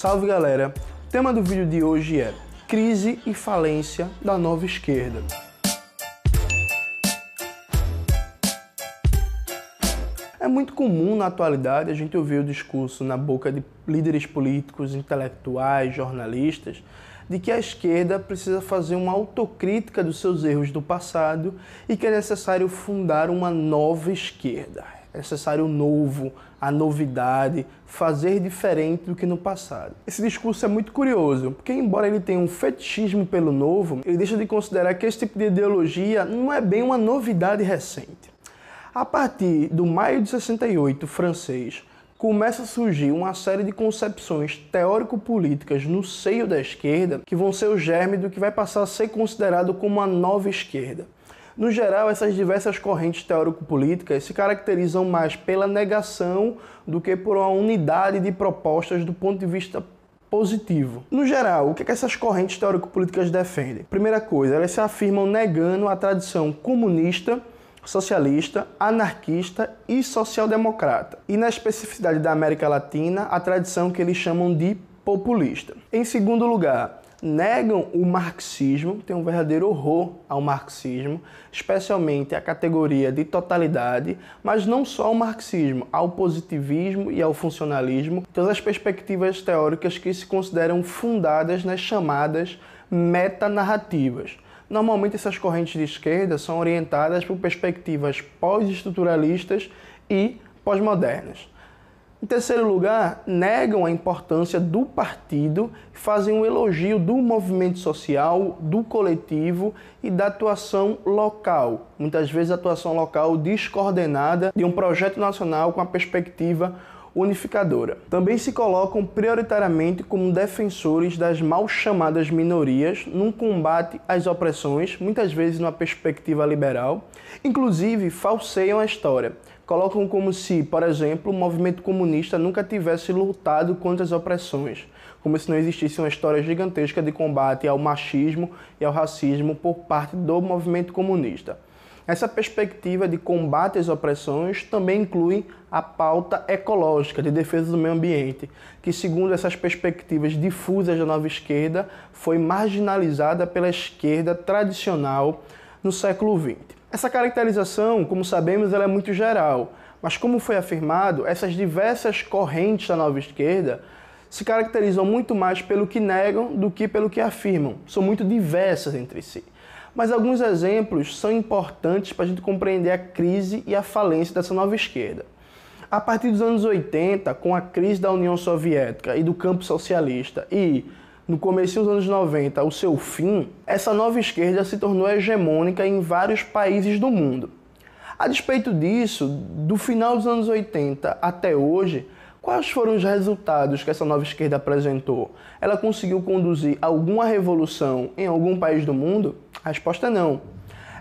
Salve galera! O tema do vídeo de hoje é Crise e falência da nova esquerda. É muito comum na atualidade a gente ouvir o discurso na boca de líderes políticos, intelectuais, jornalistas, de que a esquerda precisa fazer uma autocrítica dos seus erros do passado e que é necessário fundar uma nova esquerda é necessário o novo, a novidade, fazer diferente do que no passado. Esse discurso é muito curioso, porque embora ele tenha um fetichismo pelo novo, ele deixa de considerar que esse tipo de ideologia não é bem uma novidade recente. A partir do maio de 68 francês, começa a surgir uma série de concepções teórico-políticas no seio da esquerda que vão ser o germe do que vai passar a ser considerado como a nova esquerda. No geral, essas diversas correntes teórico-políticas se caracterizam mais pela negação do que por uma unidade de propostas do ponto de vista positivo. No geral, o que, é que essas correntes teórico-políticas defendem? Primeira coisa, elas se afirmam negando a tradição comunista, socialista, anarquista e social-democrata. E na especificidade da América Latina, a tradição que eles chamam de populista. Em segundo lugar, negam o marxismo, tem um verdadeiro horror ao marxismo, especialmente a categoria de totalidade, mas não só ao marxismo, ao positivismo e ao funcionalismo, todas as perspectivas teóricas que se consideram fundadas nas chamadas metanarrativas. Normalmente essas correntes de esquerda são orientadas por perspectivas pós-estruturalistas e pós-modernas. Em terceiro lugar, negam a importância do partido fazem um elogio do movimento social, do coletivo e da atuação local. Muitas vezes, atuação local descoordenada de um projeto nacional com a perspectiva unificadora. Também se colocam prioritariamente como defensores das mal chamadas minorias num combate às opressões, muitas vezes numa perspectiva liberal. Inclusive, falseiam a história colocam como se, por exemplo, o movimento comunista nunca tivesse lutado contra as opressões, como se não existisse uma história gigantesca de combate ao machismo e ao racismo por parte do movimento comunista. Essa perspectiva de combate às opressões também inclui a pauta ecológica de defesa do meio ambiente, que, segundo essas perspectivas difusas da nova esquerda, foi marginalizada pela esquerda tradicional no século XX. Essa caracterização, como sabemos, ela é muito geral, mas como foi afirmado, essas diversas correntes da nova esquerda se caracterizam muito mais pelo que negam do que pelo que afirmam. São muito diversas entre si. Mas alguns exemplos são importantes para a gente compreender a crise e a falência dessa nova esquerda. A partir dos anos 80, com a crise da União Soviética e do campo socialista e no começo dos anos 90 o seu fim, essa nova esquerda se tornou hegemônica em vários países do mundo. A despeito disso, do final dos anos 80 até hoje, quais foram os resultados que essa nova esquerda apresentou? Ela conseguiu conduzir alguma revolução em algum país do mundo? A resposta é não.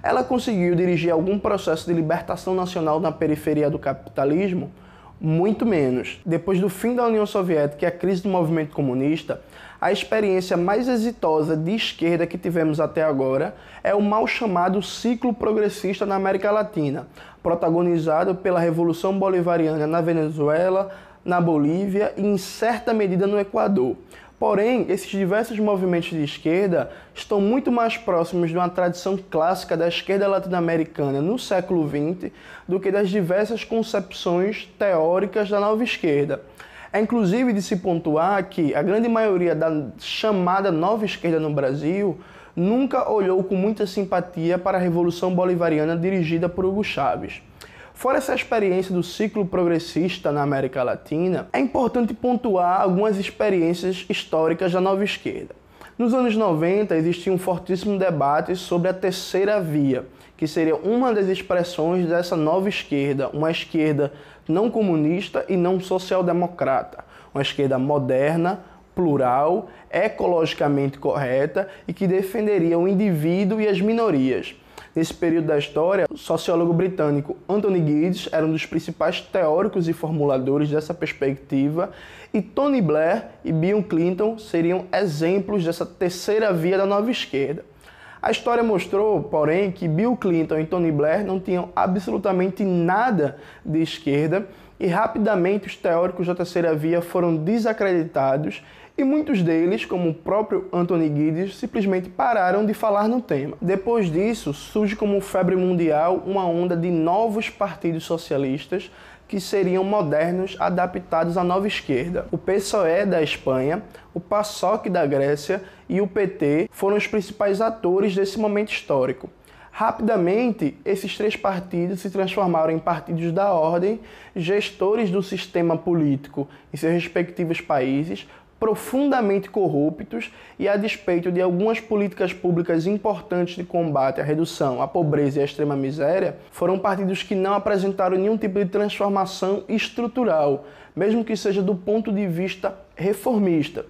Ela conseguiu dirigir algum processo de libertação nacional na periferia do capitalismo? Muito menos. Depois do fim da União Soviética e a crise do movimento comunista, a experiência mais exitosa de esquerda que tivemos até agora é o mal chamado ciclo progressista na América Latina, protagonizado pela Revolução Bolivariana na Venezuela, na Bolívia e, em certa medida, no Equador. Porém, esses diversos movimentos de esquerda estão muito mais próximos de uma tradição clássica da esquerda latino-americana no século XX do que das diversas concepções teóricas da nova esquerda. É inclusive de se pontuar que a grande maioria da chamada nova esquerda no Brasil nunca olhou com muita simpatia para a Revolução Bolivariana dirigida por Hugo Chávez. Fora essa experiência do ciclo progressista na América Latina, é importante pontuar algumas experiências históricas da nova esquerda. Nos anos 90 existia um fortíssimo debate sobre a terceira via, que seria uma das expressões dessa nova esquerda, uma esquerda não comunista e não social-democrata, uma esquerda moderna, plural, ecologicamente correta e que defenderia o indivíduo e as minorias. Nesse período da história, o sociólogo britânico Anthony Giddens era um dos principais teóricos e formuladores dessa perspectiva, e Tony Blair e Bill Clinton seriam exemplos dessa terceira via da nova esquerda. A história mostrou, porém, que Bill Clinton e Tony Blair não tinham absolutamente nada de esquerda e rapidamente os teóricos da terceira via foram desacreditados e muitos deles, como o próprio Anthony Giddens, simplesmente pararam de falar no tema. Depois disso, surge como febre mundial uma onda de novos partidos socialistas que seriam modernos, adaptados à nova esquerda. O PSOE da Espanha, o PASOK da Grécia e o PT foram os principais atores desse momento histórico. Rapidamente, esses três partidos se transformaram em partidos da ordem, gestores do sistema político em seus respectivos países, profundamente corruptos e, a despeito de algumas políticas públicas importantes de combate à redução à pobreza e à extrema miséria, foram partidos que não apresentaram nenhum tipo de transformação estrutural, mesmo que seja do ponto de vista reformista.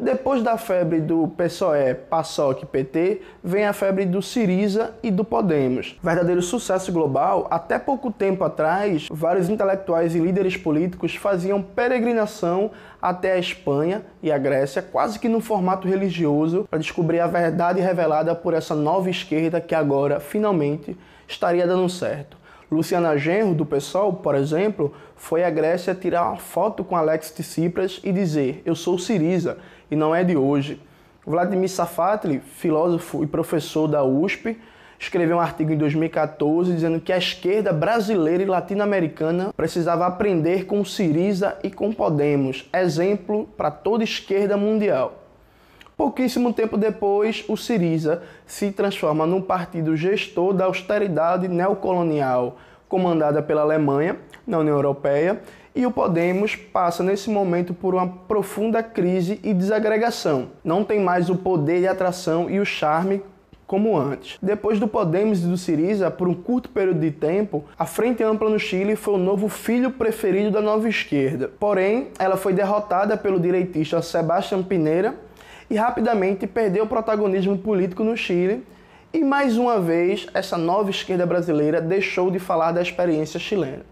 Depois da febre do PSOE, PASOK e PT, vem a febre do Siriza e do Podemos. Verdadeiro sucesso global, até pouco tempo atrás, vários intelectuais e líderes políticos faziam peregrinação até a Espanha e a Grécia, quase que num formato religioso, para descobrir a verdade revelada por essa nova esquerda que agora, finalmente, estaria dando certo. Luciana Genro, do PSOL, por exemplo, foi à Grécia tirar uma foto com Alex Tsipras e dizer: Eu sou Siriza e não é de hoje. Vladimir Safatli, filósofo e professor da USP, escreveu um artigo em 2014 dizendo que a esquerda brasileira e latino-americana precisava aprender com Siriza e com Podemos, exemplo para toda esquerda mundial. Pouquíssimo tempo depois, o Siriza se transforma num partido gestor da austeridade neocolonial comandada pela Alemanha na União Europeia e o Podemos passa nesse momento por uma profunda crise e desagregação. Não tem mais o poder de atração e o charme como antes. Depois do Podemos e do Siriza, por um curto período de tempo, a Frente Ampla no Chile foi o novo filho preferido da nova esquerda. Porém, ela foi derrotada pelo direitista Sebastián Pineira e rapidamente perdeu o protagonismo político no Chile. E mais uma vez, essa nova esquerda brasileira deixou de falar da experiência chilena.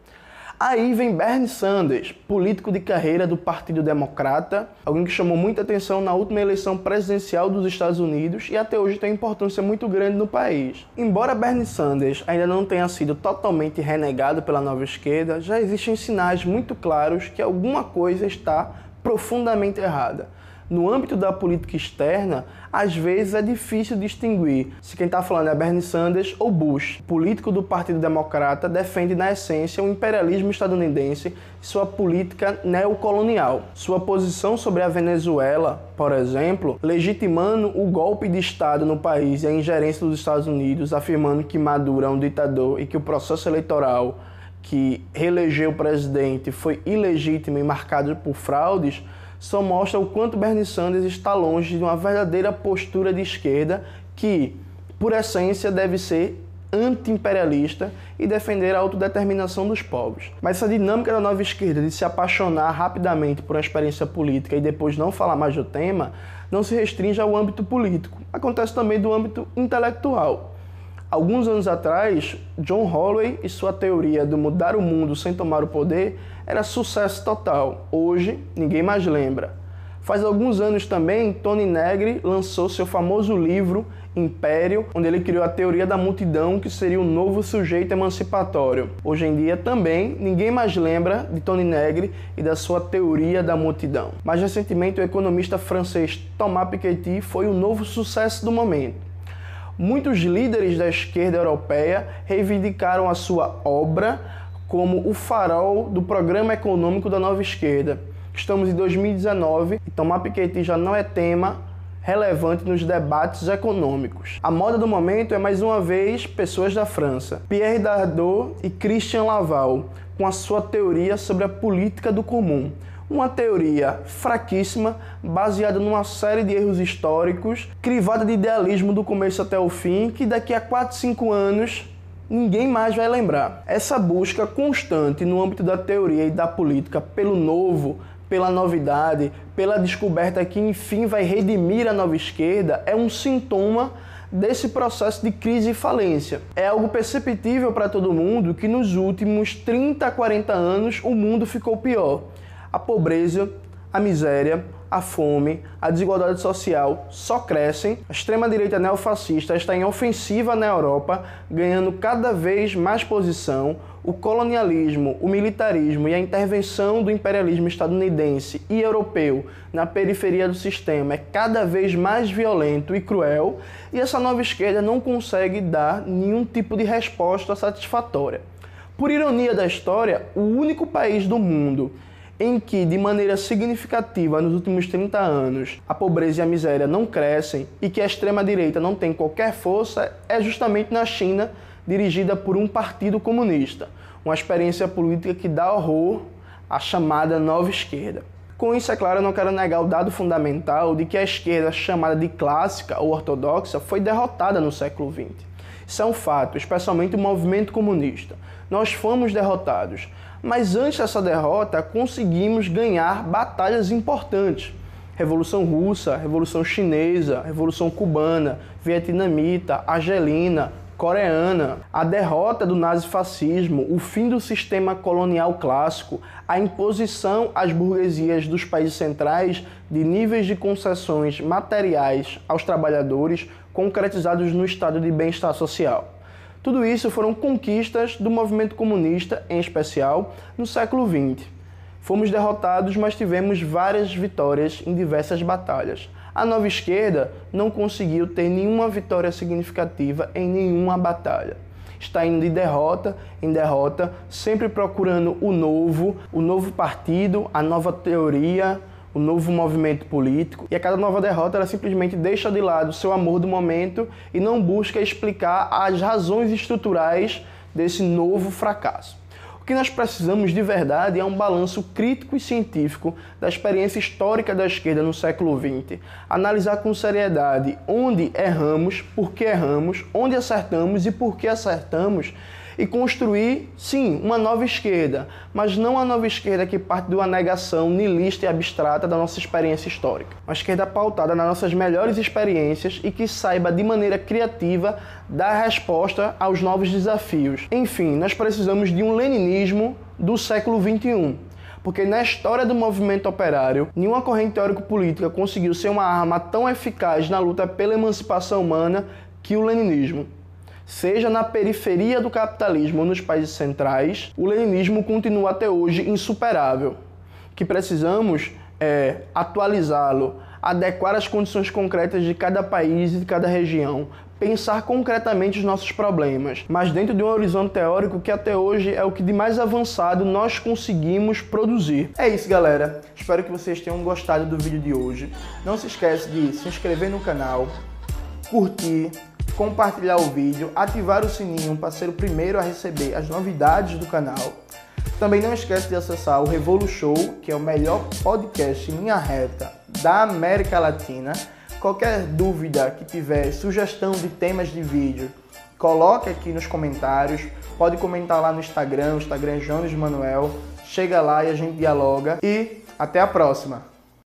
Aí vem Bernie Sanders, político de carreira do Partido Democrata, alguém que chamou muita atenção na última eleição presidencial dos Estados Unidos e até hoje tem importância muito grande no país. Embora Bernie Sanders ainda não tenha sido totalmente renegado pela nova esquerda, já existem sinais muito claros que alguma coisa está profundamente errada no âmbito da política externa, às vezes é difícil distinguir se quem está falando é Bernie Sanders ou Bush. O político do Partido Democrata defende, na essência, o imperialismo estadunidense e sua política neocolonial. Sua posição sobre a Venezuela, por exemplo, legitimando o golpe de Estado no país e a ingerência dos Estados Unidos, afirmando que Maduro é um ditador e que o processo eleitoral que reelegeu o presidente foi ilegítimo e marcado por fraudes só mostra o quanto Bernie Sanders está longe de uma verdadeira postura de esquerda que, por essência, deve ser anti-imperialista e defender a autodeterminação dos povos. Mas essa dinâmica da nova esquerda de se apaixonar rapidamente por uma experiência política e depois não falar mais do tema, não se restringe ao âmbito político. Acontece também do âmbito intelectual. Alguns anos atrás, John Holloway e sua teoria do mudar o mundo sem tomar o poder era sucesso total. Hoje, ninguém mais lembra. Faz alguns anos também, Tony Negri lançou seu famoso livro Império, onde ele criou a teoria da multidão, que seria o novo sujeito emancipatório. Hoje em dia também ninguém mais lembra de Tony Negri e da sua teoria da multidão. Mais recentemente, o economista francês Thomas Piketty foi o novo sucesso do momento. Muitos líderes da esquerda europeia reivindicaram a sua obra como o farol do programa econômico da nova esquerda. Estamos em 2019 e Thomas Piketty já não é tema relevante nos debates econômicos. A moda do momento é mais uma vez pessoas da França, Pierre Dardot e Christian Laval, com a sua teoria sobre a política do comum uma teoria fraquíssima, baseada numa série de erros históricos, crivada de idealismo do começo até o fim, que daqui a 4, 5 anos ninguém mais vai lembrar. Essa busca constante no âmbito da teoria e da política pelo novo, pela novidade, pela descoberta que enfim vai redimir a nova esquerda é um sintoma desse processo de crise e falência. É algo perceptível para todo mundo que nos últimos 30 a 40 anos o mundo ficou pior a pobreza, a miséria, a fome, a desigualdade social só crescem. A extrema-direita neofascista está em ofensiva na Europa, ganhando cada vez mais posição. O colonialismo, o militarismo e a intervenção do imperialismo estadunidense e europeu na periferia do sistema é cada vez mais violento e cruel, e essa nova esquerda não consegue dar nenhum tipo de resposta satisfatória. Por ironia da história, o único país do mundo em que, de maneira significativa, nos últimos 30 anos, a pobreza e a miséria não crescem e que a extrema-direita não tem qualquer força, é justamente na China, dirigida por um partido comunista. Uma experiência política que dá horror à chamada nova esquerda. Com isso, é claro, eu não quero negar o dado fundamental de que a esquerda chamada de clássica ou ortodoxa foi derrotada no século XX. Isso é um fato, especialmente o movimento comunista. Nós fomos derrotados. Mas antes dessa derrota, conseguimos ganhar batalhas importantes. Revolução Russa, Revolução Chinesa, Revolução Cubana, Vietnamita, Argelina, Coreana, a derrota do nazifascismo, o fim do sistema colonial clássico, a imposição às burguesias dos países centrais de níveis de concessões materiais aos trabalhadores concretizados no estado de bem-estar social. Tudo isso foram conquistas do movimento comunista, em especial, no século XX. Fomos derrotados, mas tivemos várias vitórias em diversas batalhas. A nova esquerda não conseguiu ter nenhuma vitória significativa em nenhuma batalha. Está indo de derrota em derrota, sempre procurando o novo, o novo partido, a nova teoria, o novo movimento político, e a cada nova derrota ela simplesmente deixa de lado o seu amor do momento e não busca explicar as razões estruturais desse novo fracasso. O que nós precisamos de verdade é um balanço crítico e científico da experiência histórica da esquerda no século XX, analisar com seriedade onde erramos, por que erramos, onde acertamos e por que acertamos e construir, sim, uma nova esquerda, mas não a nova esquerda que parte de uma negação nihilista e abstrata da nossa experiência histórica. Uma esquerda pautada nas nossas melhores experiências e que saiba de maneira criativa dar resposta aos novos desafios. Enfim, nós precisamos de um leninismo do século XXI. Porque na história do movimento operário, nenhuma corrente teórico-política conseguiu ser uma arma tão eficaz na luta pela emancipação humana que o leninismo. Seja na periferia do capitalismo ou nos países centrais, o leninismo continua até hoje insuperável. O que precisamos é atualizá-lo, adequar as condições concretas de cada país e de cada região, pensar concretamente os nossos problemas, mas dentro de um horizonte teórico que até hoje é o que de mais avançado nós conseguimos produzir. É isso, galera. Espero que vocês tenham gostado do vídeo de hoje. Não se esqueça de se inscrever no canal, curtir, compartilhar o vídeo, ativar o sininho para ser o primeiro a receber as novidades do canal. Também não esquece de acessar o Revolu Show, que é o melhor podcast em linha reta da América Latina. Qualquer dúvida que tiver, sugestão de temas de vídeo, coloque aqui nos comentários. Pode comentar lá no Instagram, o Instagram é Jones Manuel. Chega lá e a gente dialoga. E até a próxima!